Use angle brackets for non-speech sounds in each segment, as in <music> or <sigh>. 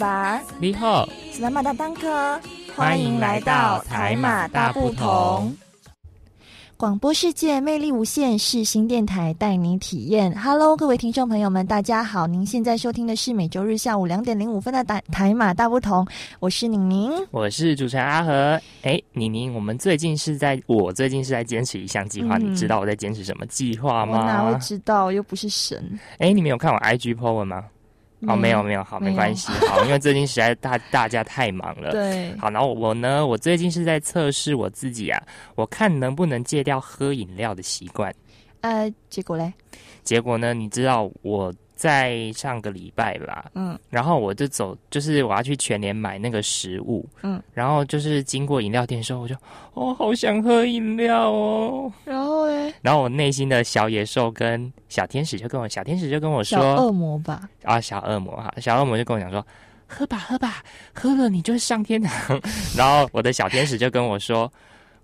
巴，你好，是马大当科，欢迎来到台马大不同。广播世界魅力无限，是新电台带你体验。Hello，各位听众朋友们，大家好！您现在收听的是每周日下午两点零五分的台台马大不同，我是宁宁，我是主持人阿和。哎，宁宁，我们最近是在，我最近是在坚持一项计划，你知道我在坚持什么计划吗？我哪会知道？又不是神。哎，你们有看我 IG po 文吗？哦，没有没有，好，没关系，好，因为最近实在大大家太忙了，对，好，然后我呢，我最近是在测试我自己啊，我看能不能戒掉喝饮料的习惯，呃，结果嘞？结果呢？你知道我。在上个礼拜吧，嗯，然后我就走，就是我要去全联买那个食物，嗯，然后就是经过饮料店的时候，我就哦，好想喝饮料哦，然后嘞，然后我内心的小野兽跟小天使就跟我，小天使就跟我说，小恶魔吧，啊，小恶魔哈，小恶魔就跟我讲说，喝吧喝吧，喝了你就上天堂，<laughs> 然后我的小天使就跟我说，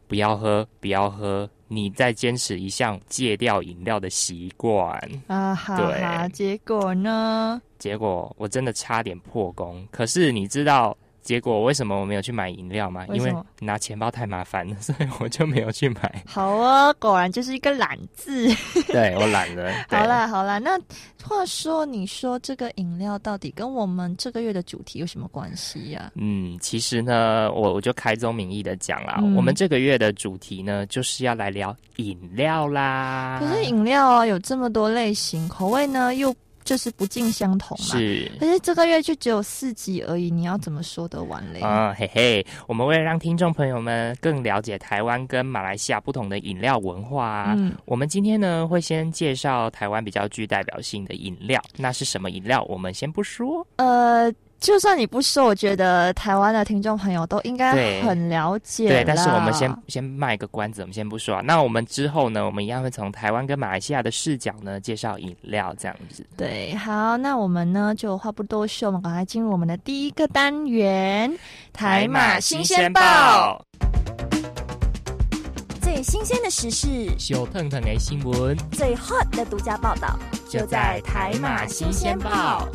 不要喝，不要喝。你在坚持一项戒掉饮料的习惯啊！哈哈，结果呢？结果我真的差点破功。可是你知道？结果为什么我没有去买饮料嘛？因为拿钱包太麻烦了，<laughs> 所以我就没有去买。好啊，果然就是一个懒字。<laughs> 对我懒了。<laughs> 好啦好啦，那话说，你说这个饮料到底跟我们这个月的主题有什么关系呀？嗯，其实呢，我我就开宗明义的讲啦，我们这个月的主题呢，就是要来聊饮料啦。可是饮料啊，有这么多类型，口味呢又。就是不尽相同嘛，是。可是这个月就只有四集而已，你要怎么说得完嘞？啊，嘿嘿，我们为了让听众朋友们更了解台湾跟马来西亚不同的饮料文化，嗯，我们今天呢会先介绍台湾比较具代表性的饮料，那是什么饮料？我们先不说。呃。就算你不说，我觉得台湾的听众朋友都应该很了解。对，但是我们先先卖个关子，我们先不说。那我们之后呢，我们一样会从台湾跟马来西亚的视角呢，介绍饮料这样子。对，好，那我们呢就话不多说，我们赶快进入我们的第一个单元——台马新鲜报。最新鲜的时事，小腾腾的新闻，最 hot 的独家报道，就在台马新鲜报。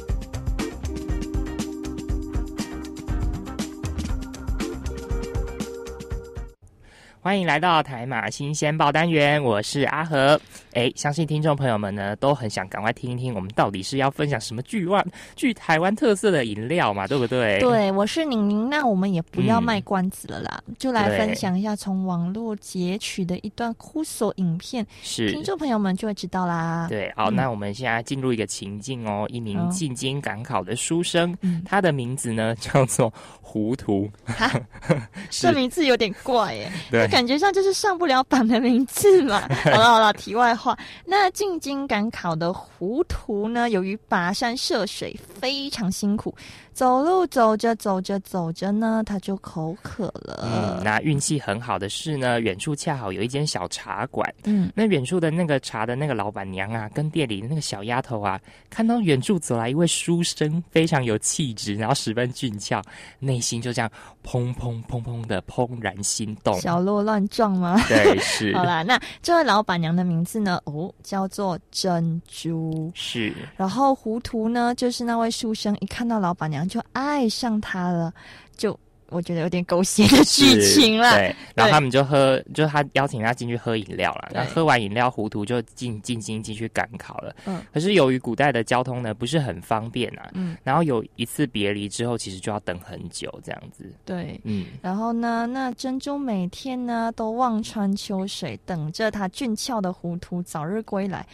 欢迎来到台马新鲜报单元，我是阿和。哎，相信听众朋友们呢都很想赶快听一听，我们到底是要分享什么具湾具台湾特色的饮料嘛，对不对？对，我是宁宁。那我们也不要卖关子了啦，就来分享一下从网络截取的一段酷索影片，是听众朋友们就会知道啦。对，好，那我们现在进入一个情境哦，一名进京赶考的书生，<laughs> 他的名字呢叫做糊涂，<laughs> 这名字有点怪耶。对。感觉上就是上不了榜的名字嘛。<laughs> 好了好了，题外话，那进京赶考的糊涂呢，由于跋山涉水非常辛苦。走路走着走着走着呢，他就口渴了。嗯，那运气很好的是呢，远处恰好有一间小茶馆。嗯，那远处的那个茶的那个老板娘啊，跟店里的那个小丫头啊，看到远处走来一位书生，非常有气质，然后十分俊俏，内心就这样砰砰砰砰的怦然心动，小鹿乱撞吗？对，是。好啦，那这位老板娘的名字呢？哦，叫做珍珠。是。然后糊涂呢，就是那位书生，一看到老板娘。就爱上他了，就我觉得有点狗血的剧情了。对，然后他们就喝，就他邀请他进去喝饮料了。那喝完饮料，糊涂就进进京进去赶考了。嗯，可是由于古代的交通呢不是很方便啊，嗯，然后有一次别离之后，其实就要等很久这样子。对，嗯，然后呢，那珍珠每天呢都望穿秋水，等着他俊俏的糊涂早日归来，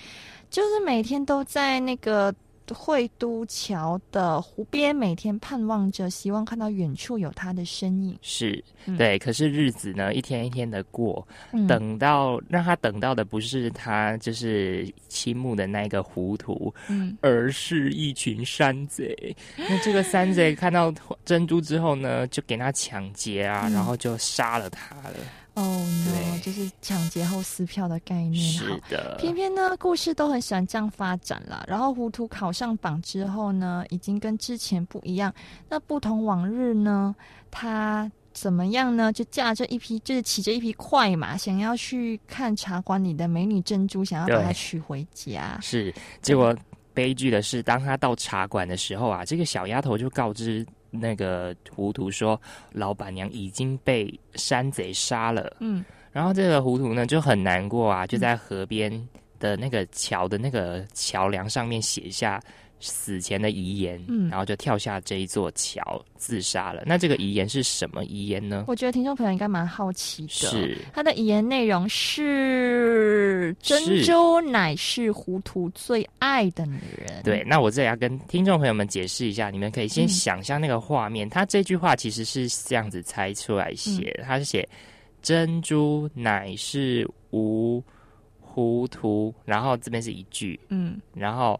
就是每天都在那个。惠都桥的湖边，每天盼望着，希望看到远处有他的身影。是对，可是日子呢，一天一天的过，等到让他等到的不是他，就是倾慕的那个糊涂，嗯，而是一群山贼。那这个山贼看到 <laughs> 珍珠之后呢，就给他抢劫啊，然后就杀了他了。哦，no，就是抢劫后撕票的概念。是的，偏偏呢，故事都很喜欢这样发展了。然后糊涂考上榜之后呢，已经跟之前不一样。那不同往日呢，他怎么样呢？就驾着一匹，就是骑着一匹快马，想要去看茶馆里的美女珍珠，想要把她娶回家。是，结果悲剧的是，当他到茶馆的时候啊，这个小丫头就告知。那个糊涂说，老板娘已经被山贼杀了。嗯，然后这个糊涂呢就很难过啊，就在河边的那个桥的那个桥梁上面写下。死前的遗言，嗯，然后就跳下这一座桥自杀了。那这个遗言是什么遗言呢？我觉得听众朋友应该蛮好奇的。是他的遗言内容是：珍珠乃是糊涂最爱的女人。对，那我这里要跟听众朋友们解释一下，你们可以先想象那个画面。他这句话其实是这样子猜出来写，他是写珍珠乃是无糊涂，然后这边是一句，嗯，然后。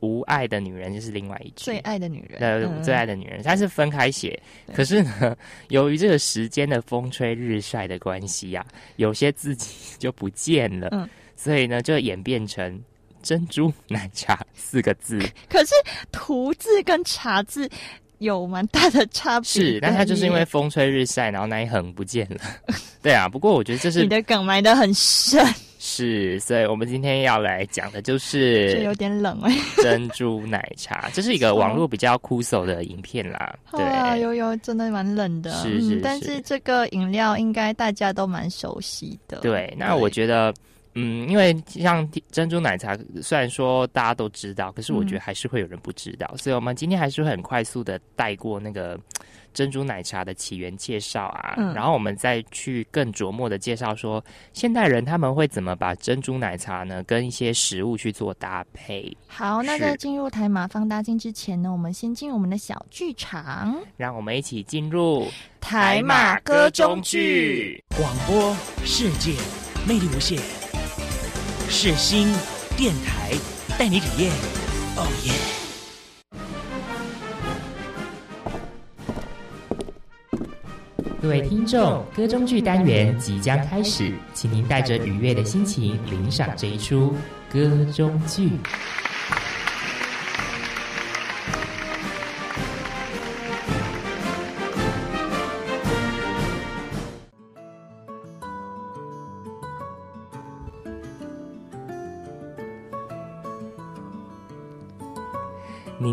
无爱的女人就是另外一句，最爱的女人，呃，最爱的女人，它是分开写。可是呢，由于这个时间的风吹日晒的关系呀，有些字己就不见了，嗯，所以呢，就演变成珍珠奶茶四个字。可是“图”字跟“茶”字有蛮大的差别，是，但它就是因为风吹日晒，然后那一横不见了。<laughs> 对啊，不过我觉得这是你的梗埋的很深。是，所以我们今天要来讲的就是这有点冷哎，<laughs> 珍珠奶茶，这是一个网络比较枯燥的影片啦。对，有有，真的蛮冷的。是是，但是这个饮料应该大家都蛮熟悉的。对，那我觉得，嗯，因为像珍珠奶茶，虽然说大家都知道，可是我觉得还是会有人不知道，所以我们今天还是会很快速的带过那个。珍珠奶茶的起源介绍啊，然后我们再去更琢磨的介绍说，现代人他们会怎么把珍珠奶茶呢跟一些食物去做搭配。好，那在进入台马放大镜之前呢，我们先进入我们的小剧场，让我们一起进入台马歌中剧。广播世界魅力无限，世新电台带你体验，哦耶！各位听众，歌中剧单元即将开始，请您带着愉悦的心情领赏这一出歌中剧。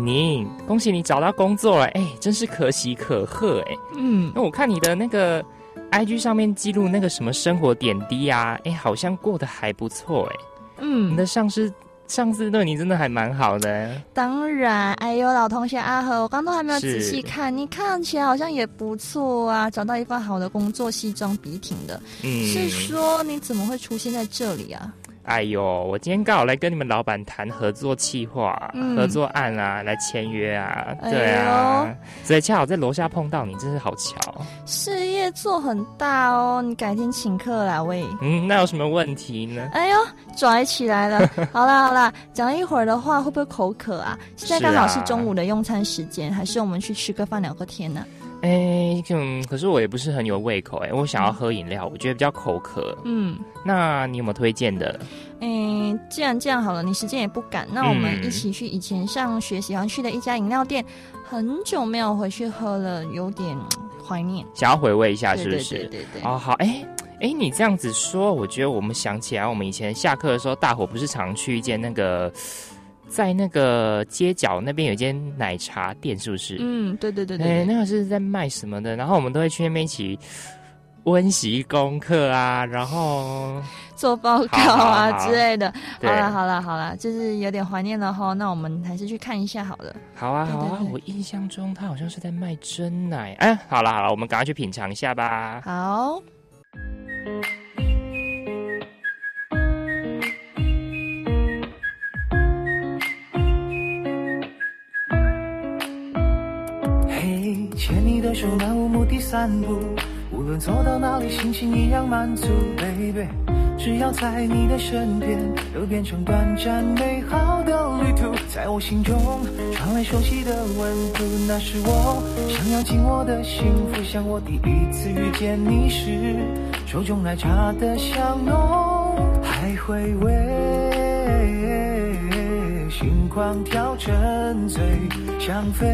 妮妮，恭喜你找到工作了！哎，真是可喜可贺哎。嗯，那我看你的那个 I G 上面记录那个什么生活点滴啊，哎，好像过得还不错哎。嗯，你的上司上司对你真的还蛮好的。当然，哎呦，老同学阿和，我刚都还没有仔细看，你看起来好像也不错啊，找到一份好的工作，西装笔挺的。嗯，是说你怎么会出现在这里啊？哎呦，我今天刚好来跟你们老板谈合作计划、合作案啊，来签约啊，对啊，所以恰好在楼下碰到你，真是好巧。事业做很大哦，你改天请客啦，喂。嗯，那有什么问题呢？哎呦，拽起来了。<laughs> 好啦好啦，讲了一会儿的话，会不会口渴啊？现在刚好是中午的用餐时间，还是我们去吃个饭聊个天呢？哎，嗯，可是我也不是很有胃口哎，我想要喝饮料，我觉得比较口渴。嗯，那你有没有推荐的？嗯，既然这样好了，你时间也不赶，那我们一起去以前上学喜欢去的一家饮料店，很久没有回去喝了，有点怀念，想要回味一下，是不是？对对对。哦，好，哎哎，你这样子说，我觉得我们想起来，我们以前下课的时候，大伙不是常去一间那个。在那个街角那边有一间奶茶店，是不是？嗯，对对对对。哎，那个是在卖什么的？然后我们都会去那边一起温习功课啊，然后做报告啊之类的。好了好了好了，就是有点怀念了哈。那我们还是去看一下好了。好啊好啊，我印象中他好像是在卖真奶。哎，好了好了，我们赶快去品尝一下吧。好。牵你的手漫无目的散步，无论走到哪里，心情一样满足。Baby，只要在你的身边，都变成短暂美好的旅途。在我心中传来熟悉的温度，那是我想要紧握的幸福。像我第一次遇见你时，手中奶茶的香浓，还回味，心狂跳，沉醉，想飞。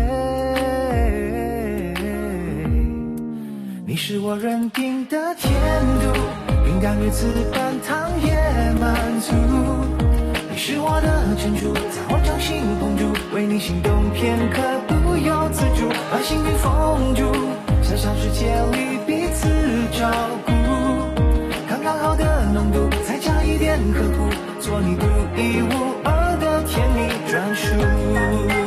你是我认定的甜度，平淡日子半糖也满足。你是我的珍珠，在我掌心捧住。为你心动片刻，不由自主，把幸运封住，小小世界里彼此照顾，刚刚好的浓度，再加一点呵护，做你独一无二的甜蜜专属。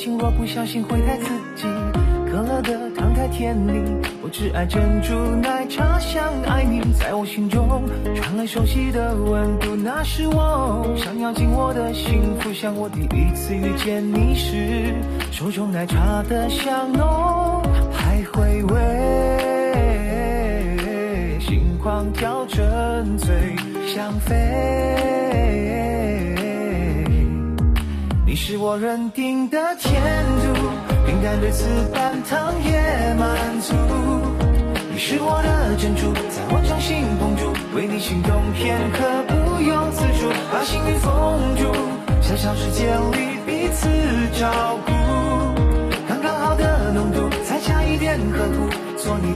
情，若不小心会太刺激。可乐的糖太甜腻，我只爱珍珠奶茶，香爱你。在我心中传来熟悉的温度，那是我想要紧握的幸福。像我第一次遇见你时，手中奶茶的香浓，还回味，心狂跳，沉醉，想飞。是我认定的甜度，平淡对此半糖也满足。你是我的珍珠，在我掌心捧住，为你心动片刻，不由自主，把幸运封住，小小世界里彼此照顾，刚刚好的浓度，再加一点呵护，做你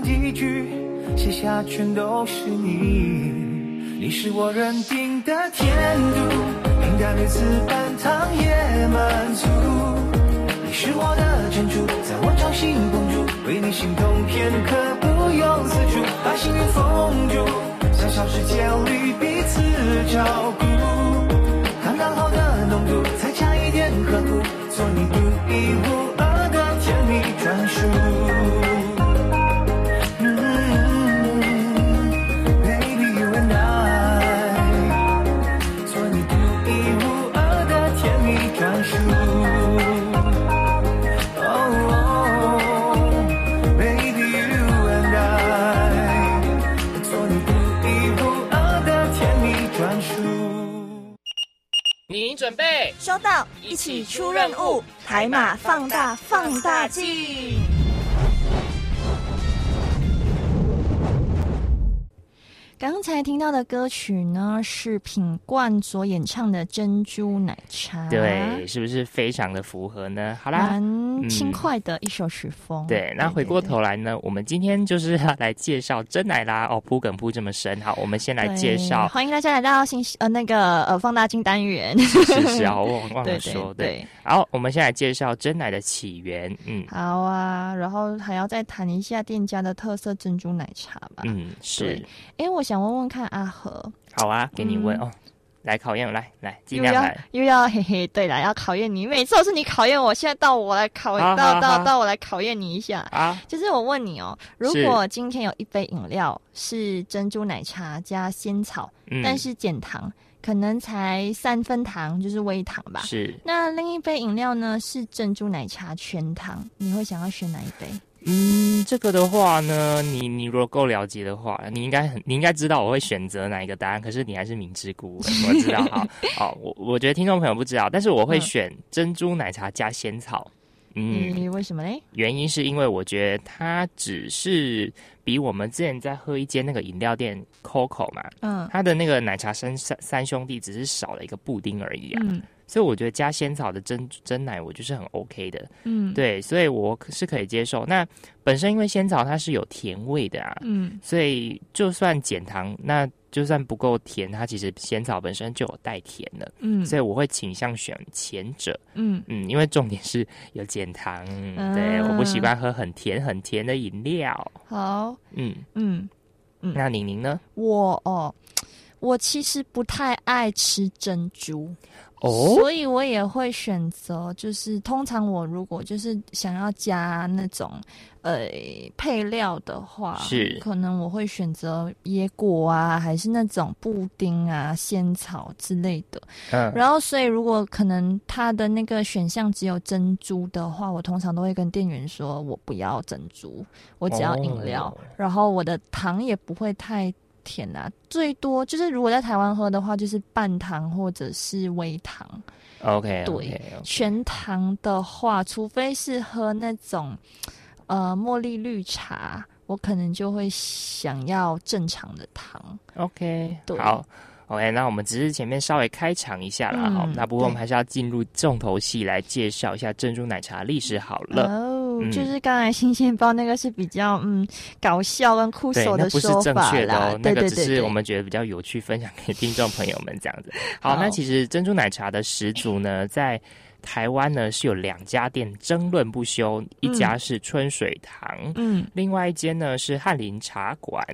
几句写下全都是你。你是我认定的甜度，平淡如此半糖也满足。你是我的珍珠，在我掌心捧住，为你心动片刻，不由自主，把幸运封住，想象世界里彼此照顾，刚刚好的浓度，再加一点呵护。做你独一无二准备收到，一起出任务，台马放大放大镜。刚才听到的歌曲呢，是品冠所演唱的《珍珠奶茶》。对，是不是非常的符合呢？好啦，蛮轻快的一首曲风。对，那回过头来呢，我们今天就是要来介绍真奶啦。哦，铺梗铺这么深，好，我们先来介绍。欢迎大家来到新呃那个呃放大镜单元。是是啊，我忘了 <laughs> 说。对，好，我们先来介绍真奶的起源。嗯，好啊，然后还要再谈一下店家的特色珍珠奶茶吧。嗯，是。哎，我。想问问看阿和，好啊，给你问哦，来考验我，来来，尽量来，又要嘿嘿，对了，要考验你，每次都是你考验我，现在到我来考，到到到我来考验你一下。啊，就是我问你哦，如果今天有一杯饮料是珍珠奶茶加仙草，但是减糖，可能才三分糖，就是微糖吧，是，那另一杯饮料呢是珍珠奶茶全糖，你会想要选哪一杯？嗯，这个的话呢，你你如果够了解的话，你应该很你应该知道我会选择哪一个答案。可是你还是明知故问，我知道哈。好，<laughs> 我我觉得听众朋友不知道，但是我会选珍珠奶茶加仙草。嗯，为什么嘞？原因是因为我觉得它只是比我们之前在喝一间那个饮料店 Coco 嘛，嗯，它的那个奶茶三三三兄弟只是少了一个布丁而已啊。所以我觉得加仙草的真真奶，我就是很 OK 的，嗯，对，所以我是可以接受。那本身因为仙草它是有甜味的啊，嗯，所以就算减糖，那就算不够甜，它其实仙草本身就有带甜的，嗯，所以我会倾向选前者，嗯。嗯，因为重点是有减糖，对，我不习惯喝很甜很甜的饮料。好，嗯。嗯。嗯，那宁宁呢？我哦，我其实不太爱吃珍珠。哦，所以我也会选择，就是通常我如果就是想要加那种呃配料的话，是可能我会选择椰果啊，还是那种布丁啊、仙草之类的。嗯，然后所以如果可能它的那个选项只有珍珠的话，我通常都会跟店员说我不要珍珠，我只要饮料，然后我的糖也不会太。甜啊，最多就是如果在台湾喝的话，就是半糖或者是微糖。OK，对，全糖的话，除非是喝那种呃茉莉绿茶，我可能就会想要正常的糖。OK，好。OK，那我们只是前面稍微开场一下了哈，那不过我们还是要进入重头戏来介绍一下珍珠奶茶历史好了。哦，就是刚才新鲜包那个是比较嗯搞笑跟酷手的说法啦，那个只是我们觉得比较有趣，分享给听众朋友们这样子。好，那其实珍珠奶茶的始祖呢，在台湾呢是有两家店争论不休，一家是春水堂，嗯，另外一间呢是翰林茶馆。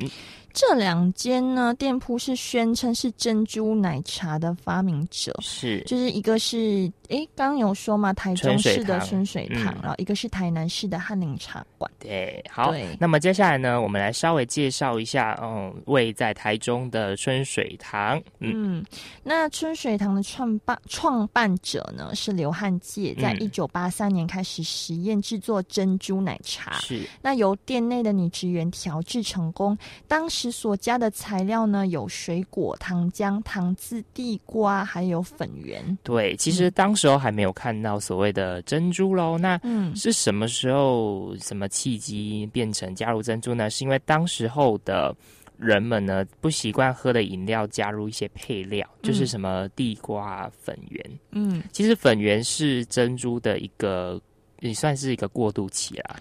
这两间呢店铺是宣称是珍珠奶茶的发明者，是。就是一个是哎，刚刚有说嘛，台中市的春水堂，然后一个是台南市的翰林茶馆。对，好，那么接下来呢，我们来稍微介绍一下，嗯，位在台中的春水堂。嗯，那春水堂的创办创办者呢是刘汉介，在一九八三年开始实验制作珍珠奶茶，是。那由店内的女职员调制成功，当时。所加的材料呢，有水果、糖浆、糖渍地瓜，还有粉圆。对，其实当时候还没有看到所谓的珍珠喽。那是什么时候、什么契机变成加入珍珠呢？是因为当时候的人们呢不习惯喝的饮料加入一些配料，就是什么地瓜粉圆。嗯，其实粉圆是珍珠的一个，也算是一个过渡期啦。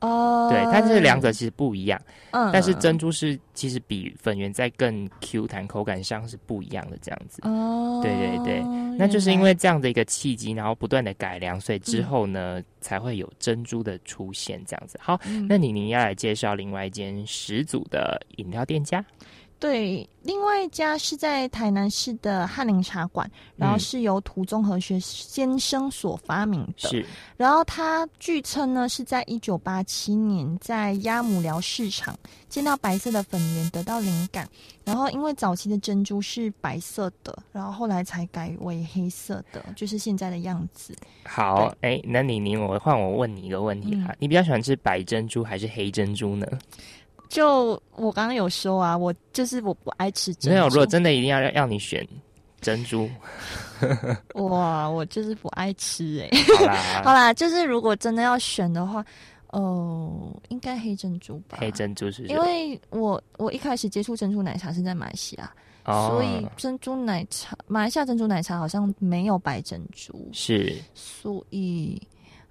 哦，对，但是两者其实不一样。嗯，但是珍珠是其实比粉圆在更 Q 弹，口感上是不一样的这样子。哦，对对对，那就是因为这样的一个契机，然后不断的改良，所以之后呢才会有珍珠的出现这样子。好，那你你要来介绍另外一间始祖的饮料店家。对，另外一家是在台南市的翰林茶馆，然后是由涂综合学先生所发明的。是，然后他据称呢是在一九八七年在鸭母寮市场见到白色的粉圆，得到灵感，然后因为早期的珍珠是白色的，然后后来才改为黑色的，就是现在的样子。好，哎，那你你我换我问你一个问题哈，你比较喜欢吃白珍珠还是黑珍珠呢？就我刚刚有说啊，我就是我不爱吃珍珠。没有，如果真的一定要要你选珍珠，<laughs> 哇，我就是不爱吃哎。好啦，<laughs> 好啦，就是如果真的要选的话，哦，应该黑珍珠吧。黑珍珠是因为我我一开始接触珍珠奶茶是在马来西亚，所以珍珠奶茶马来西亚珍珠奶茶好像没有白珍珠，是，所以。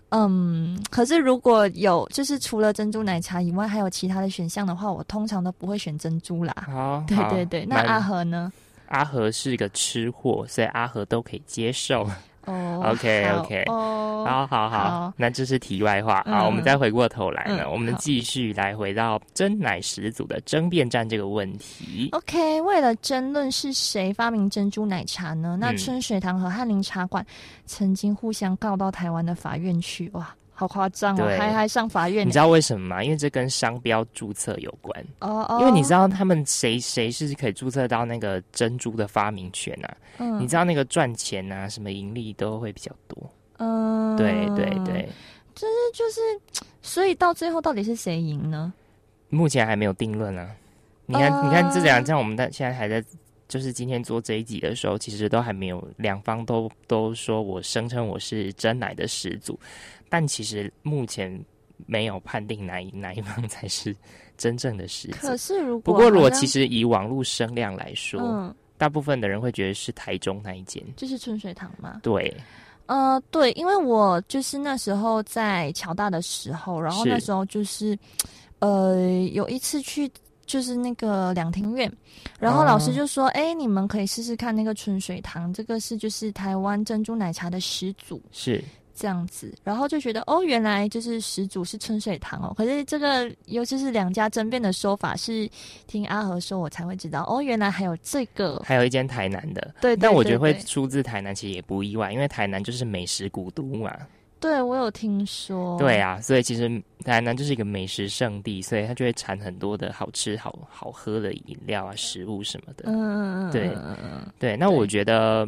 嗯，可是如果有就是除了珍珠奶茶以外，还有其他的选项的话，我通常都不会选珍珠啦。哦，对对对，那阿和呢？阿和是一个吃货，所以阿和都可以接受。哦，OK OK，哦好好好，那这是题外话啊。我们再回过头来呢，我们继续来回到真奶始祖的争辩战这个问题。OK，为了争论是谁发明珍珠奶茶呢？那春水堂和翰林茶馆曾经互相告到台湾的法院去，哇！好夸张哦，还还上法院？你知道为什么吗？因为这跟商标注册有关哦哦。因为你知道他们谁谁是可以注册到那个珍珠的发明权啊？嗯，你知道那个赚钱啊，什么盈利都会比较多。嗯，对对对，就是就是，所以到最后到底是谁赢呢？目前还没有定论啊。你看，你看这两，像我们的现在还在，就是今天做这一集的时候，其实都还没有两方都都说我声称我是真奶的始祖。但其实目前没有判定哪一哪一方才是真正的始祖。可是如果不过如果其实以网络声量来说，大部分的人会觉得是台中那一间，就是春水堂吗？对，呃，对，因为我就是那时候在乔大的时候，然后那时候就是呃有一次去就是那个两厅院，然后老师就说：“哎，你们可以试试看那个春水堂，这个是就是台湾珍珠奶茶的始祖。”是。这样子，然后就觉得哦，原来就是始祖是春水堂哦。可是这个，尤其是两家争辩的说法，是听阿和说，我才会知道哦，原来还有这个。<laughs> 还有一间台南的，对，但我觉得会出自台南，其实也不意外，因为台南就是美食古都嘛。对，我有听说。对啊，所以其实台南就是一个美食圣地，所以它就会产很多的好吃、好好喝的饮料啊、食物什么的。嗯嗯嗯，对对。那我觉得。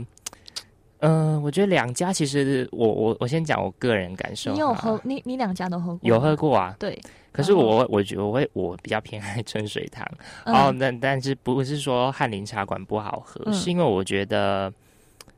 嗯，我觉得两家其实，我我我先讲我个人感受。你有喝？你你两家都喝过？有喝过啊。对。可是我我觉得我会我比较偏爱春水堂。哦，但但是不是说翰林茶馆不好喝，是因为我觉得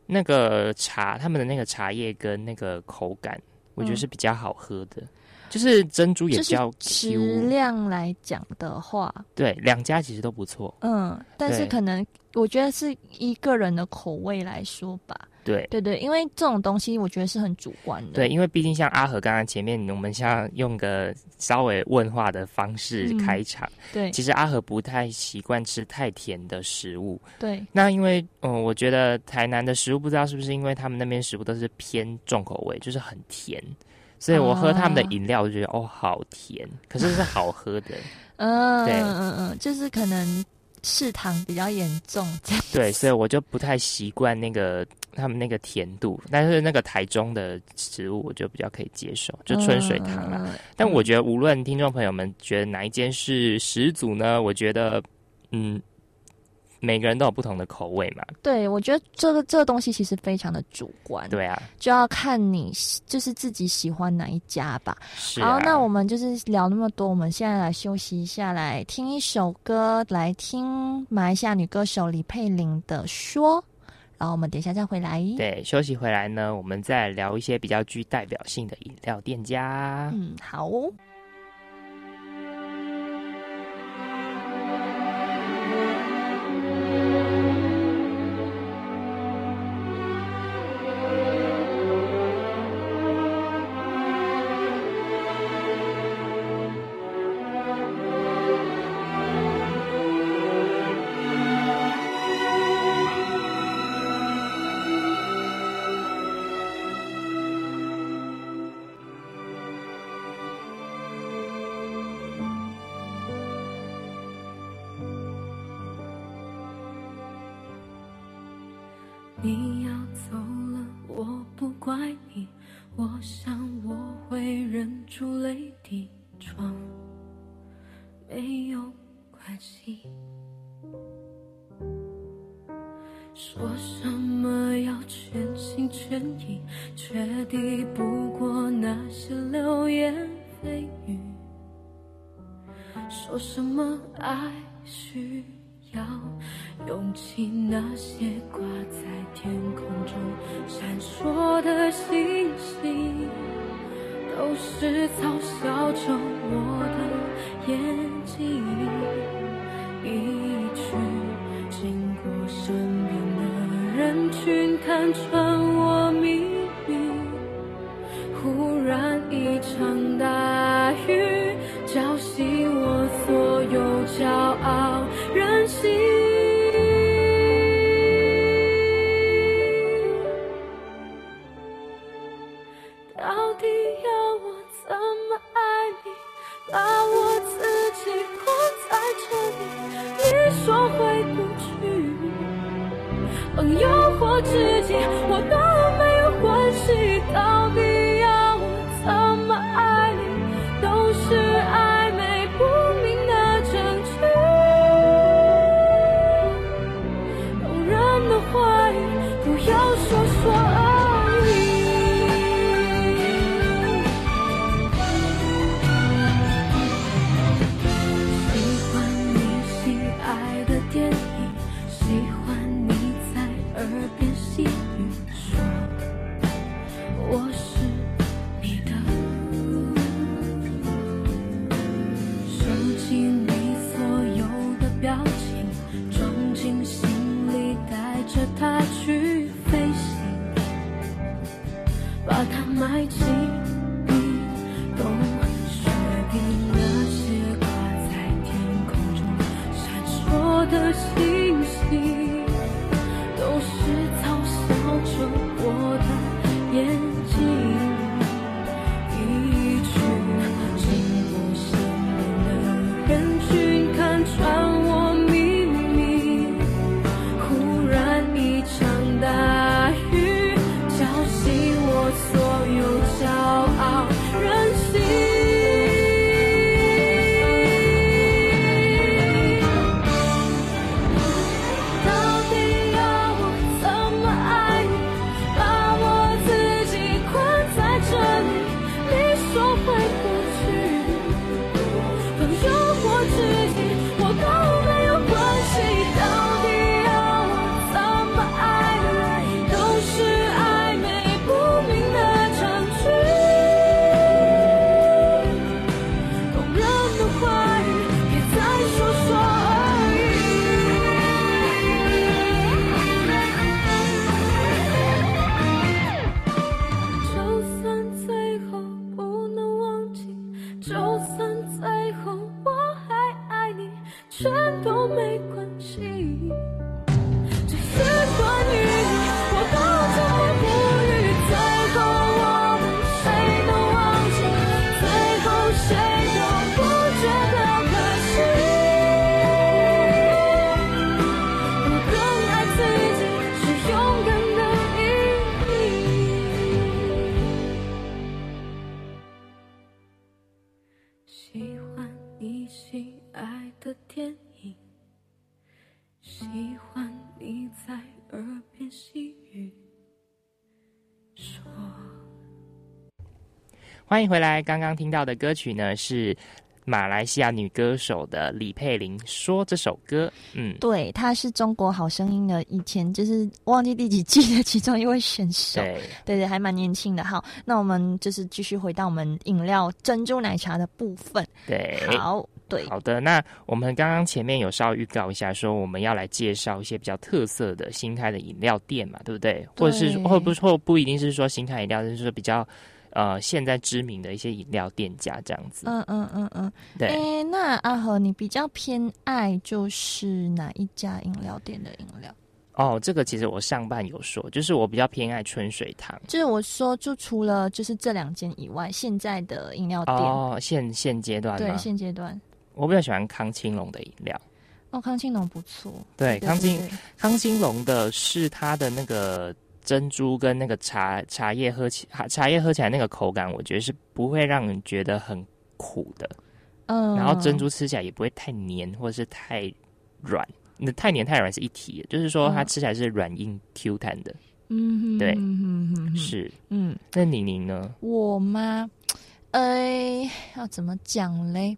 那个茶他们的那个茶叶跟那个口感，我觉得是比较好喝的。就是珍珠也比较质量来讲的话，对两家其实都不错。嗯，但是可能我觉得是一个人的口味来说吧。对对对，因为这种东西我觉得是很主观的。对，因为毕竟像阿和刚刚前面我们像用个稍微问话的方式开场，对，其实阿和不太习惯吃太甜的食物。对，那因为嗯，我觉得台南的食物不知道是不是因为他们那边食物都是偏重口味，就是很甜。所以我喝他们的饮料，我就觉得哦，好甜，可是是好喝的。<laughs> 嗯，对，嗯嗯，就是可能嗜糖比较严重。对，所以我就不太习惯那个他们那个甜度，但是那个台中的食物，我就比较可以接受，就春水堂啦。但我觉得，无论听众朋友们觉得哪一间是始祖呢，我觉得，嗯。每个人都有不同的口味嘛？对，我觉得这个这个东西其实非常的主观。对啊，就要看你就是自己喜欢哪一家吧。是。好，那我们就是聊那么多，我们现在来休息一下，来听一首歌，来听马来西亚女歌手李佩玲的《说》，然后我们等一下再回来。对，休息回来呢，我们再聊一些比较具代表性的饮料店家。嗯，好。全欢迎回来，刚刚听到的歌曲呢是马来西亚女歌手的李佩玲说这首歌，嗯，对，她是中国好声音的，以前就是忘记第几季的其中一位选手，对，对对，还蛮年轻的。好，那我们就是继续回到我们饮料珍珠奶茶的部分。对，好，对，好的。那我们刚刚前面有稍微预告一下，说我们要来介绍一些比较特色的新开的饮料店嘛，对不对？或者是或不或不一定是说新开饮料，就是说比较。呃，现在知名的一些饮料店家这样子。嗯嗯嗯嗯，对。哎，那阿和，你比较偏爱就是哪一家饮料店的饮料？哦，这个其实我上半有说，就是我比较偏爱春水堂。就是我说，就除了就是这两间以外，现在的饮料店哦，现现阶段对现阶段，我比较喜欢康青龙的饮料。哦，康青龙不错。对，康青康青龙的是它的那个。珍珠跟那个茶茶叶喝起茶叶喝起来那个口感，我觉得是不会让人觉得很苦的。嗯，然后珍珠吃起来也不会太黏或者是太软，那太黏太软是一体，就是说它吃起来是软硬 Q 弹的。嗯，对，嗯是，嗯，那宁宁呢？我吗？呃，要怎么讲嘞？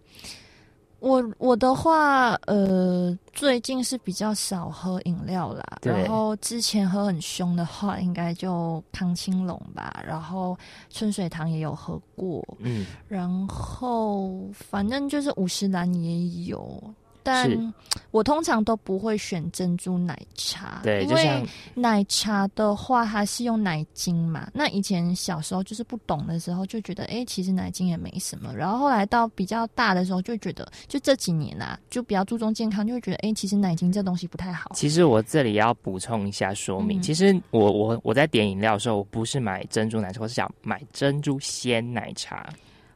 我我的话，呃，最近是比较少喝饮料啦。然后之前喝很凶的话，应该就康青龙吧。然后春水堂也有喝过，嗯。然后反正就是五十岚也有。但我通常都不会选珍珠奶茶，对，因为奶茶的话它是用奶精嘛。那以前小时候就是不懂的时候就觉得，哎，其实奶精也没什么。然后后来到比较大的时候就觉得，就这几年啊，就比较注重健康，就会觉得，哎，其实奶精这东西不太好。其实我这里要补充一下说明，其实我我我在点饮料的时候，我不是买珍珠奶茶，我是想买珍珠鲜奶茶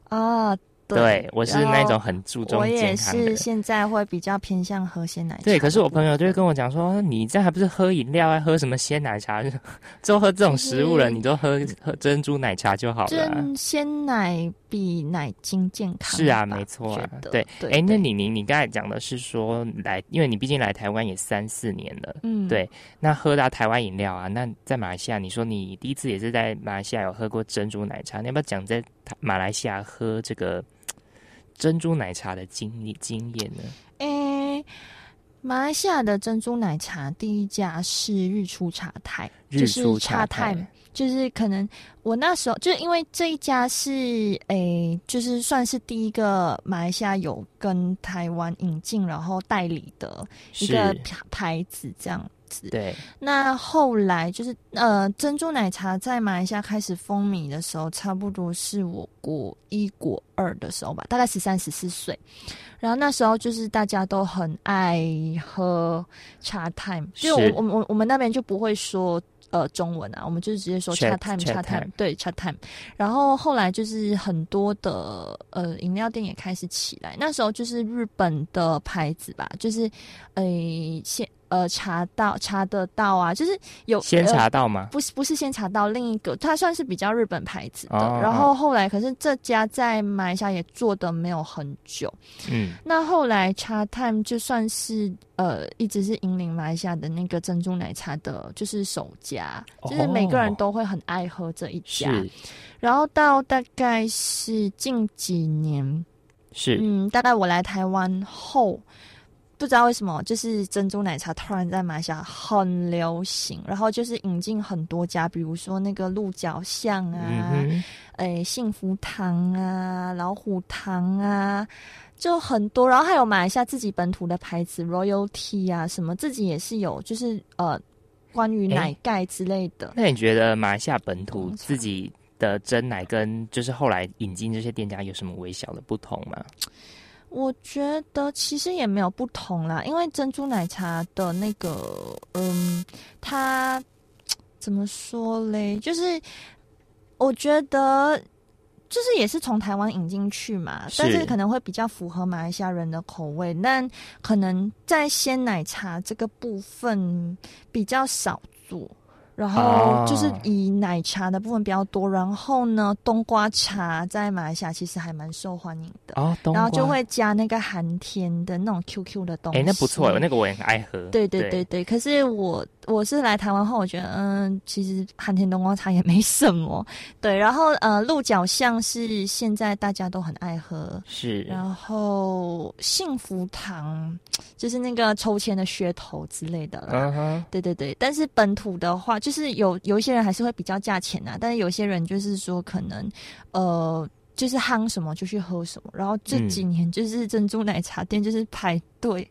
啊。对，我是那种很注重健康的。我也是现在会比较偏向喝鲜奶茶。对，可是我朋友就会跟我讲说：“你这还不是喝饮料啊？喝什么鲜奶茶？<laughs> 就喝这种食物了，你都喝喝珍珠奶茶就好了。”鲜奶比奶精健康。是啊，没错啊。对，哎，那李宁，你刚才讲的是说来，因为你毕竟来台湾也三四年了，嗯，对。那喝到台湾饮料啊，那在马来西亚，你说你第一次也是在马来西亚有喝过珍珠奶茶，你要不要讲在马来西亚喝这个？珍珠奶茶的经历经验呢？诶，马来西亚的珍珠奶茶第一家是日出茶太，日出茶太，就是可能我那时候就是因为这一家是诶，就是算是第一个马来西亚有跟台湾引进然后代理的一个牌子，这样。对，那后来就是呃，珍珠奶茶在马来西亚开始风靡的时候，差不多是我国一国二的时候吧，大概十三十四岁。然后那时候就是大家都很爱喝茶 time，就我我我我们那边就不会说。呃，中文啊，我们就是直接说 chat time，chat time，对 chat time。然后后来就是很多的呃饮料店也开始起来，那时候就是日本的牌子吧，就是呃先呃查到查得到啊，就是有先查到吗？不是不是先查到，另一个它算是比较日本牌子的。然后后来可是这家在马来西亚也做的没有很久，嗯，那后来茶 time 就算是。呃，一直是引领马来西亚的那个珍珠奶茶的，就是首家，就是每个人都会很爱喝这一家。然后到大概是近几年，是嗯，大概我来台湾后，不知道为什么，就是珍珠奶茶突然在马来西亚很流行，然后就是引进很多家，比如说那个鹿角巷啊，哎，幸福堂啊，老虎堂啊。就很多，然后还有马来西亚自己本土的牌子，Royalty 啊，什么自己也是有，就是呃，关于奶盖之类的。那你觉得马来西亚本土自己的真奶跟就是后来引进这些店家有什么微小的不同吗？我觉得其实也没有不同啦，因为珍珠奶茶的那个，嗯，它怎么说嘞？就是我觉得。就是也是从台湾引进去嘛，但是可能会比较符合马来西亚人的口味，但可能在鲜奶茶这个部分比较少做。然后就是以奶茶的部分比较多，然后呢，冬瓜茶在马来西亚其实还蛮受欢迎的哦。然后就会加那个寒天的那种 QQ 的东西。哎，那不错，那个我也很爱喝。对对对对，可是我我是来台湾后，我觉得嗯，其实寒天冬瓜茶也没什么。对，然后呃，鹿角巷是现在大家都很爱喝，是。然后幸福堂就是那个抽签的噱头之类的了。嗯哼。对对对，但是本土的话。就是有有一些人还是会比较价钱呐，但是有些人就是说可能，呃。就是夯什么就去喝什么，然后这几年就是珍珠奶茶店就是排队，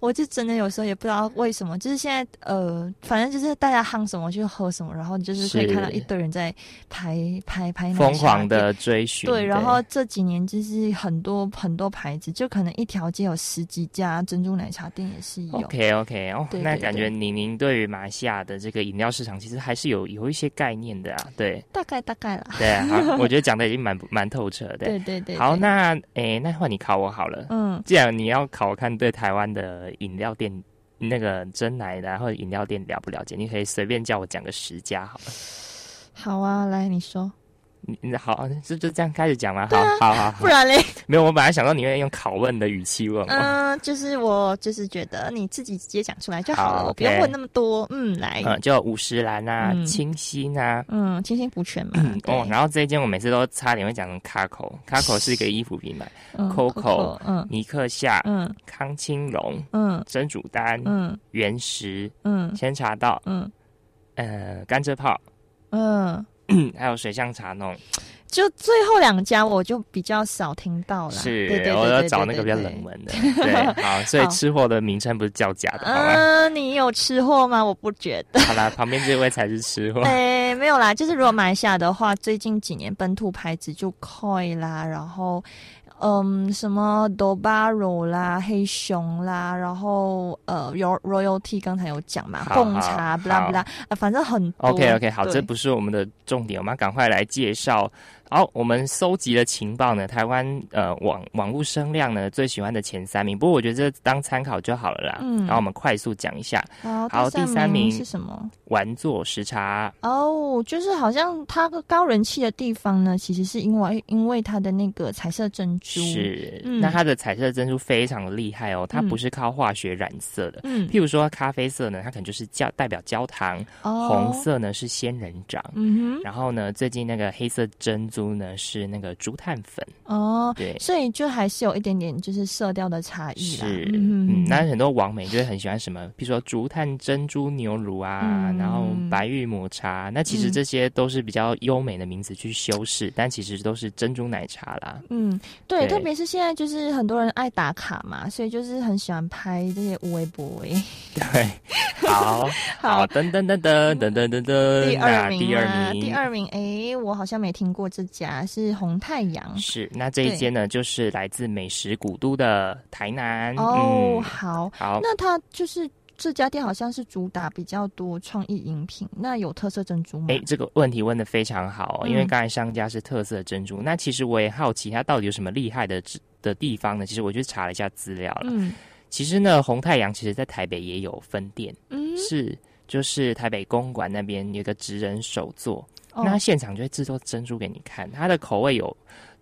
我就真的有时候也不知道为什么，就是现在呃，反正就是大家夯什么就喝什么，然后就是可以看到一堆人在排排排疯狂的追寻。对，然后这几年就是很多很多牌子，就可能一条街有十几家珍珠奶茶店也是有。OK OK 哦，那感觉宁宁对于马来西亚的这个饮料市场其实还是有有一些概念的啊，对，大概大概啦。对啊，我觉得讲的已经蛮 <laughs> 蛮透彻的。对对对，好，那诶，那换你考我好了。嗯，既然你要考，看对台湾的饮料店那个真奶然后饮料店了不了解，你可以随便叫我讲个十家好了。好啊，来你说。你好，就就这样开始讲吗？好好好，<laughs> 不然嘞？<laughs> 没有，我本来想到你会用拷问的语气问。嗯，就是我就是觉得你自己直接讲出来就好了，我不用问那么多。嗯，来，嗯，就五十兰啊，清新啊，嗯，清新福泉嘛。哦，然后这一件我每次都差点会讲成卡口，卡口是一个衣服品牌，Coco，嗯，尼克夏，嗯，康青龙，嗯，真主丹，嗯，原石，嗯，千茶道，嗯，呃，甘蔗泡，嗯。<clears throat> 还有水象茶弄，就最后两家我就比较少听到了。是，我要找那个比较冷门的。对，<laughs> 好，所以吃货的名称不是叫假的，好吗？嗯，你有吃货吗？我不觉得。好啦，旁边这位才是吃货。<laughs> 哎，没有啦，就是如果马来西亚的话，最近几年本土牌子就 Koi 啦，然后。嗯，什么 Dobaro 啦，黑熊啦，然后呃，Royalty 刚才有讲嘛，贡茶，不啦不啦，反正很多。OK OK，好，这不是我们的重点，我们要赶快来介绍。好，我们收集的情报呢？台湾呃网网络声量呢最喜欢的前三名，不过我觉得这当参考就好了啦。嗯，然后我们快速讲一下。好，第三名是什么？玩座时差。哦，就是好像它高人气的地方呢，其实是因为因为它的那个彩色珍珠。是，那它的彩色珍珠非常的厉害哦，它不是靠化学染色的。嗯，譬如说咖啡色呢，它可能就是焦代表焦糖；红色呢是仙人掌。嗯哼，然后呢，最近那个黑色珍。珠呢是那个竹炭粉哦，对，所以就还是有一点点就是色调的差异啦。是，嗯，那很多网美就会很喜欢什么，比如说竹炭珍珠牛乳啊，然后白玉抹茶，那其实这些都是比较优美的名字去修饰，但其实都是珍珠奶茶啦。嗯，对，特别是现在就是很多人爱打卡嘛，所以就是很喜欢拍这些微博。对，<laughs> 好好，噔噔噔噔噔噔噔噔，第二名，第二名，第二名，哎，我好像没听过这。家是红太阳，是那这一间呢，就是来自美食古都的台南哦。好，好，那它就是这家店好像是主打比较多创意饮品，那有特色珍珠吗？哎，这个问题问的非常好，因为刚才商家是特色珍珠，那其实我也好奇它到底有什么厉害的的地方呢？其实我去查了一下资料了，嗯，其实呢，红太阳其实在台北也有分店，嗯，是就是台北公馆那边有个职人手作。那他现场就会制作珍珠给你看，它的口味有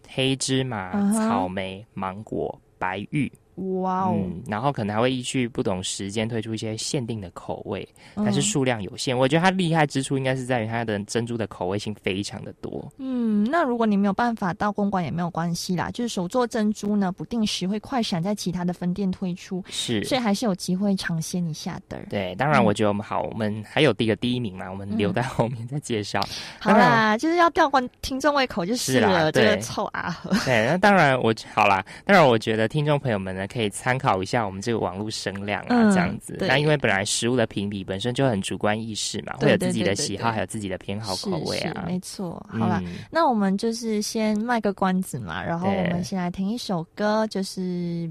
黑芝麻、草莓、芒果、白玉。哇哦！然后可能还会依据不同时间推出一些限定的口味，但是数量有限。我觉得它厉害之处应该是在于它的珍珠的口味性非常的多。嗯，那如果你没有办法到公馆也没有关系啦，就是手做珍珠呢，不定时会快闪在其他的分店推出，是，所以还是有机会尝鲜一下的。对，当然我觉得我们好，我们还有第一个第一名嘛，我们留在后面再介绍。好啦，就是要吊关听众胃口就是了，这个臭阿和。<laughs> 对，那当然我好啦，当然我觉得听众朋友们呢。呢可以参考一下我们这个网络声量啊，这样子。那因为本来食物的评比本身就很主观意识嘛，会有自己的喜好，还有自己的偏好口味啊。没错，好了，那我们就是先卖个关子嘛，然后我们先来听一首歌，就是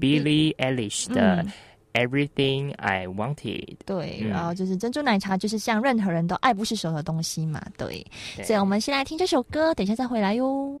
Billie Eilish 的。Everything I wanted，对，然后就是珍珠奶茶，就是像任何人都爱不释手的东西嘛，对。所以我们先来听这首歌，等一下再回来哟。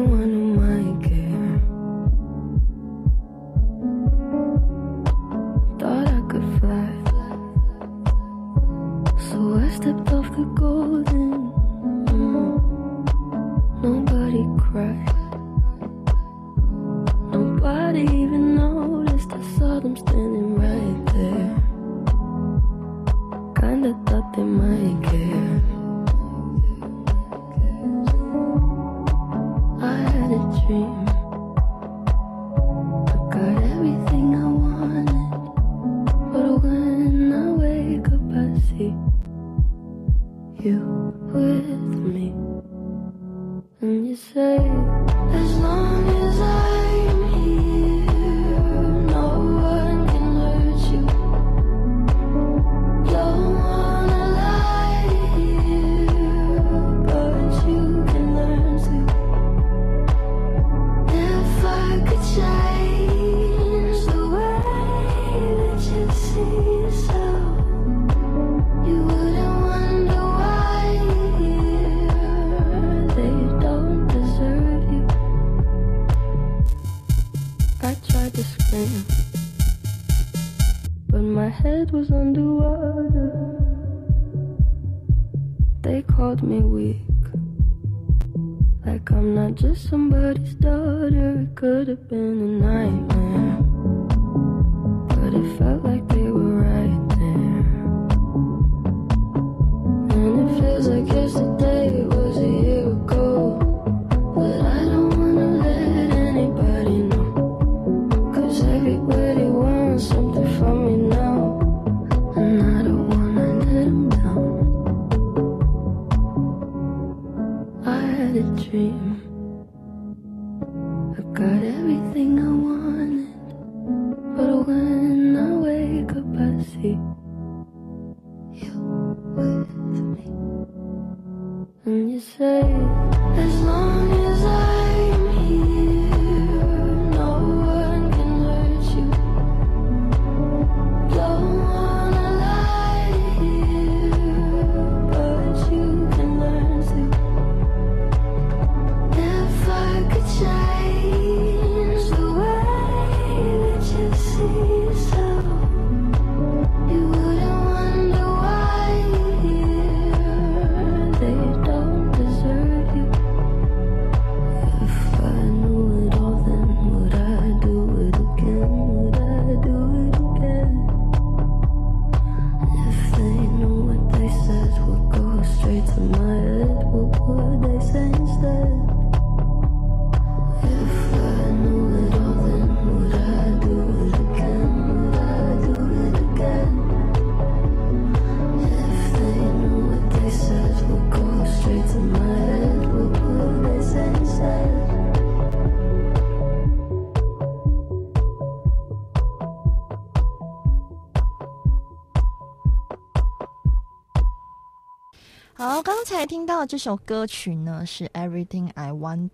听到这首歌曲呢是《Everything I Wanted》，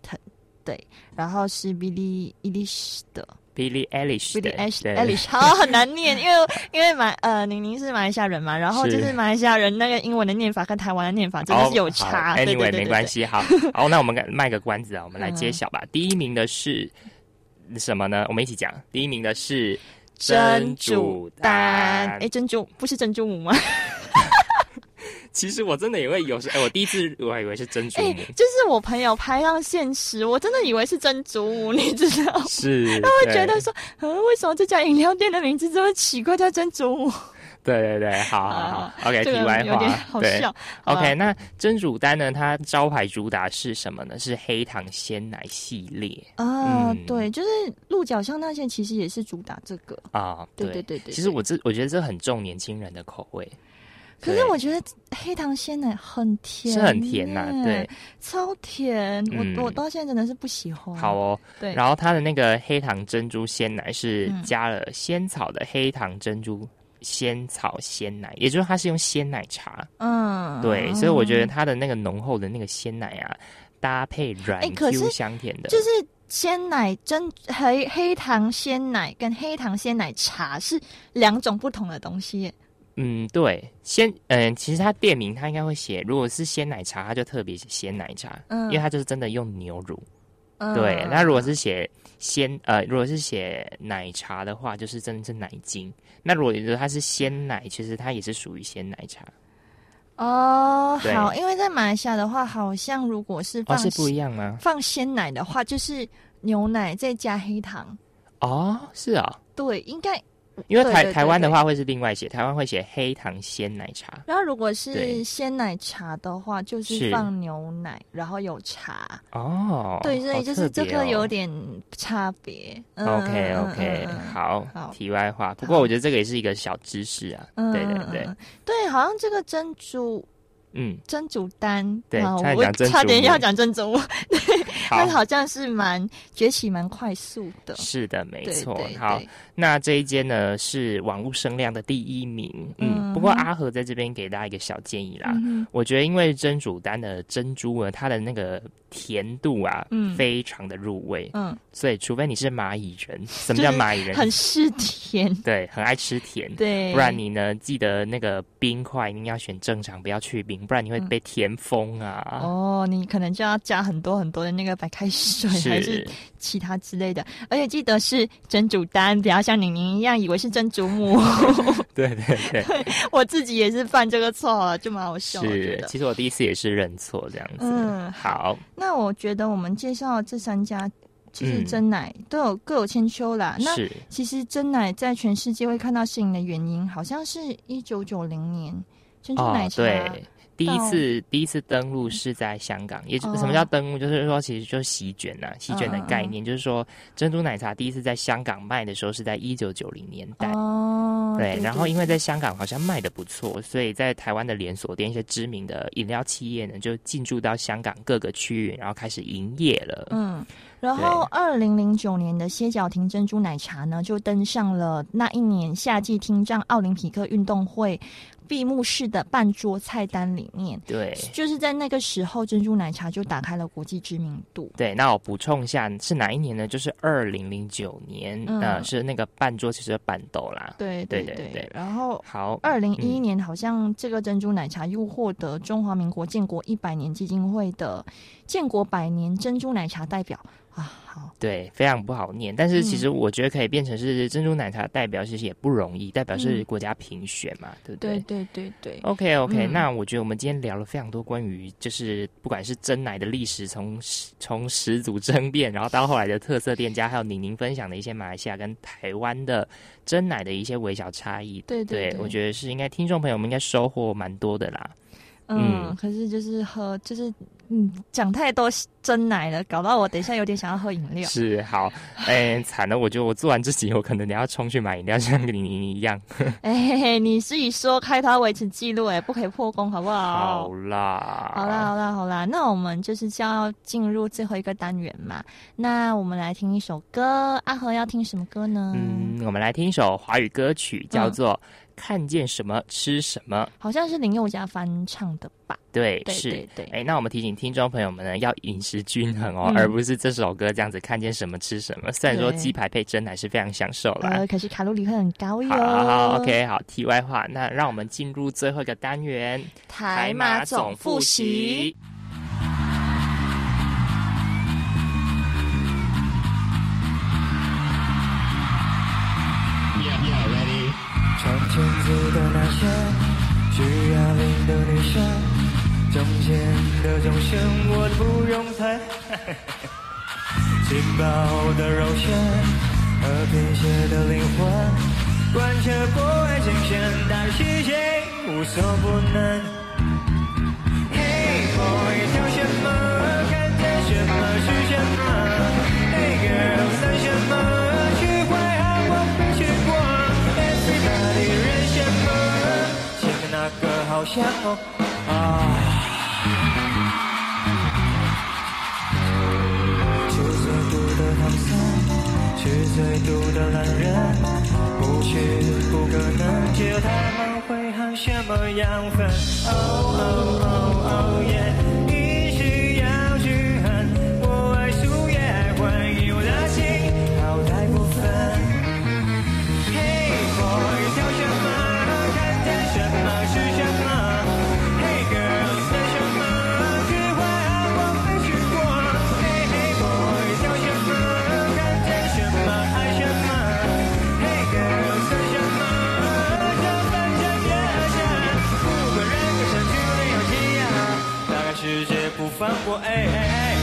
对，然后是 Billie Eilish 的 Billie 的 Billie 对 Eilish，好很难念，因为 <laughs> 因为马呃宁宁是马来西亚人嘛，然后就是是马来西亚人那个英文的念法跟台湾的念法真的是有差，好对没关系。好，好，那我们卖个关子啊，我们来揭晓吧。第一名的是什么呢？我们一起讲。第一名的是珍珠丹哎，，珍珠不是珍珠母吗？其实我真的以为有时，哎，我第一次我还以为是珍珠母，就是我朋友拍上现实，我真的以为是珍珠母，你知道？是，他会觉得说，呃，为什么这家饮料店的名字这么奇怪，叫珍珠母？对对对，好好好，OK，题外话，对，OK，那真煮丹呢？它招牌主打是什么呢？是黑糖鲜奶系列啊，对，就是鹿角巷那些其实也是主打这个啊，对对对对。其实我这我觉得这很重年轻人的口味，可是我觉得黑糖鲜奶很甜，是很甜呐，对，超甜，我我到现在真的是不喜欢。好哦，对，然后它的那个黑糖珍珠鲜奶是加了仙草的黑糖珍珠。仙草鲜奶，也就是它是用鲜奶茶，嗯，对，所以我觉得它的那个浓厚的那个鲜奶啊，搭配软 Q 香甜的，就是鲜奶真黑黑糖鲜奶跟黑糖鲜奶茶是两种不同的东西。嗯，对，鲜嗯，其实它店名它应该会写，如果是鲜奶茶，它就特别写鲜奶茶，嗯，因为它就是真的用牛乳。对，那如果是写鲜呃，如果是写奶茶的话，就是真的是奶精。那如果你说它是鲜奶，其实它也是属于鲜奶茶。哦，好，因为在马来西亚的话，好像如果是放是不一样吗？放鲜奶的话，就是牛奶再加黑糖。哦，是啊，对，应该。因为台台湾的话会是另外写，台湾会写黑糖鲜奶茶。然后如果是鲜奶茶的话，就是放牛奶，然后有茶。哦，对，所以就是这个有点差别。OK OK，好，题外话。不过我觉得这个也是一个小知识啊。对对对，对，好像这个珍珠。嗯，真煮丹，对，我差点要讲珍珠，<laughs> 对，它好像是蛮崛起蛮快速的，是的，没错。好，那这一间呢是网络声量的第一名，嗯，不过阿和在这边给大家一个小建议啦，我觉得因为真煮丹的珍珠呢，它的那个甜度啊，嗯，非常的入味，嗯，所以除非你是蚂蚁人，什么叫蚂蚁人？很吃甜，对，很爱吃甜，对，不然你呢记得那个冰块一定要选正常，不要去冰。不然你会被甜疯啊！哦，你可能就要加很多很多的那个白开水，还是其他之类的。而且记得是蒸煮丹，不要像宁宁一样以为是蒸煮母。<laughs> 对对对，我自己也是犯这个错，就蛮好笑。是，其实我第一次也是认错这样子。嗯，好。那我觉得我们介绍这三家，其实真奶都有各有千秋啦。那其实真奶在全世界会看到吸引的原因，好像是一九九零年珍珠奶茶。第一次第一次登陆是在香港，也就什么叫登陆？就是说，其实就是席卷呐，席卷的概念，就是说珍珠奶茶第一次在香港卖的时候是在一九九零年代。哦，对，然后因为在香港好像卖的不错，所以在台湾的连锁店一些知名的饮料企业呢，就进驻到香港各个区域，然后开始营业了。嗯，然后二零零九年的歇脚亭珍珠奶茶呢，就登上了那一年夏季听障奥林匹克运动会。闭幕式的半桌菜单里面，对，就是在那个时候，珍珠奶茶就打开了国际知名度。对，那我补充一下，是哪一年呢？就是二零零九年，呃，是那个半桌其实的板豆啦。对对对对。然后好，二零一一年好像这个珍珠奶茶又获得中华民国建国一百年基金会的建国百年珍珠奶茶代表。啊，好，对，非常不好念，但是其实我觉得可以变成是珍珠奶茶代表，其实也不容易，代表是国家评选嘛，对不对？对对对对。OK OK，那我觉得我们今天聊了非常多关于就是不管是真奶的历史，从从始祖争辩，然后到后来的特色店家，还有宁宁分享的一些马来西亚跟台湾的真奶的一些微小差异，对对，我觉得是应该听众朋友们应该收获蛮多的啦。嗯，可是就是喝，就是嗯，讲太多真奶了，搞到我等一下有点想要喝饮料。是好，哎，惨了，我觉得我做完这集，我可能你要冲去买饮料，像你一样。<laughs> 哎，你自己说开它维持记录，哎，不可以破功，好不好？<laughs> 好啦，好啦，好啦，好啦，那我们就是就要进入最后一个单元嘛。那我们来听一首歌，阿和要听什么歌呢？嗯，我们来听一首华语歌曲，叫做。看见什么吃什么，好像是林宥嘉翻唱的吧？对，是。对，哎，那我们提醒听众朋友们呢，要饮食均衡哦，而不是这首歌这样子看见什么吃什么。虽然说鸡排配真奶是非常享受啦，可是卡路里会很高哟。好好，OK，好。题外话，那让我们进入最后一个单元——台马总复习。穿裙子的那些，需要领的女生，中间的钟声我不用猜。<laughs> 紧抱的肉身和贫血的灵魂，贯彻不爱情线，但是谁无所不能。Hey boy，挑什么？看见什么是什么？Hey girl，个好像哦啊。是最毒的唐僧，是最毒的男人，不去不可能，只有他们会含什么养分？Oh oh oh oh yeah，不放过。哎哎哎。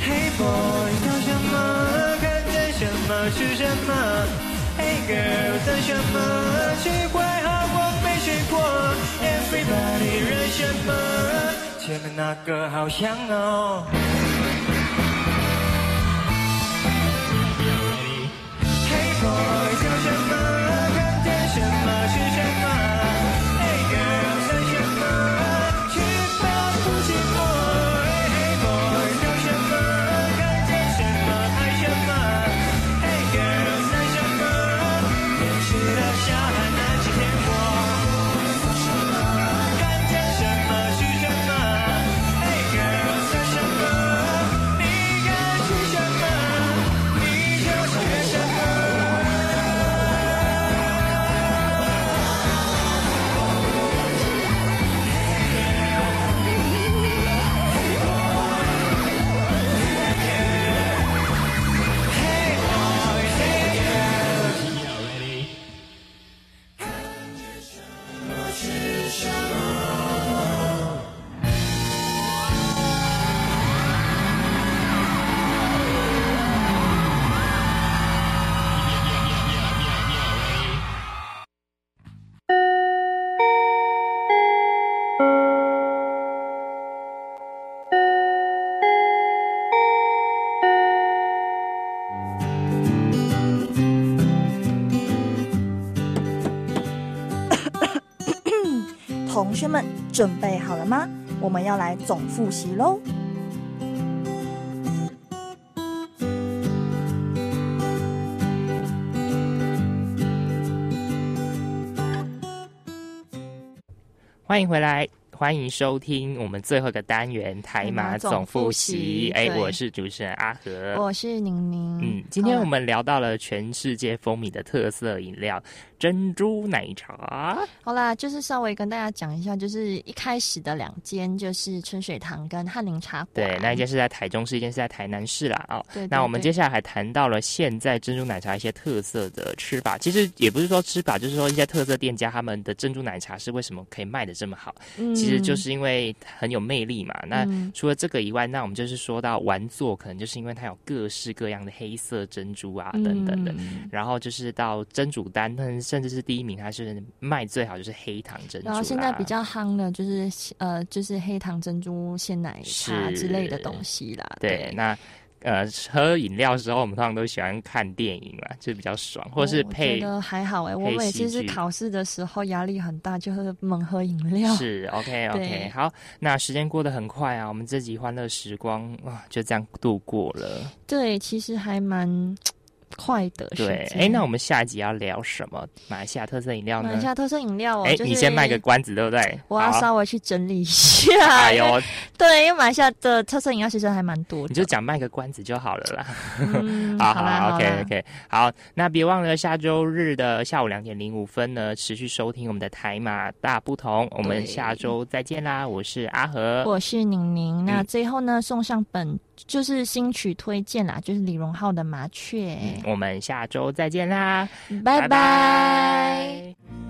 Hey boy，挑什么？看见什么是什么 girl，等什么？奇怪好我没去过。Everybody 认什么？前面那个好像哦。同学们准备好了吗？我们要来总复习喽。欢迎回来，欢迎收听我们最后一个单元台马总复习。哎，我是主持人阿和，我是宁宁。嗯，今天我们聊到了全世界风靡的特色饮料珍珠奶茶。好啦，就是稍微跟大家讲一下，就是一开始的两间就是春水堂跟翰林茶馆。对，那一间是在台中市，一间是在台南市啦。哦，对对那我们接下来还谈到了现在珍珠奶茶一些特色的吃法。其实也不是说吃法，就是说一些特色店家他们的珍珠奶茶是为什么可以卖的这么好。嗯其实就是因为很有魅力嘛。那嗯除了这个以外，那我们就是说到玩做，可能就是因为它有各式各样的黑色珍珠啊等等的。嗯然后就是到蒸煮单，但甚至是第一名，它是卖最好就是黑糖珍珠。然后现在比较夯的就是呃，就是黑糖珍珠鲜奶茶之类的东西啦。对，那呃喝饮料的时候，我们通常都喜欢看电影嘛，就比较爽，或者是我配觉得还好哎、我每次是考试的时候压力很大，就是猛喝饮料。是 OK OK <laughs> 好，那时间过得很快啊，我们这集欢乐时光哇就这样度过了。对，其实还蛮快的时对，间。哎，那我们下一集要聊什么？马来西亚特色饮料呢？马来西亚特色饮料哦，哎，就是你先卖个关子，对不对？我要稍微去整理一下。哎呦，<laughs> 对，因为马来西亚的特色饮料其实还蛮多的。你就讲卖个关子就好了啦。嗯，<laughs> 好好啦好好，OK OK，好，那别忘了下周日的下午两点零五分呢，持续收听我们的台马大不同。我们下周再见啦，我是阿和，我是宁宁。那嗯最后呢，送上本就是新曲推荐啦，就是李荣浩的《麻雀。我们下周再见啦，》，拜拜。山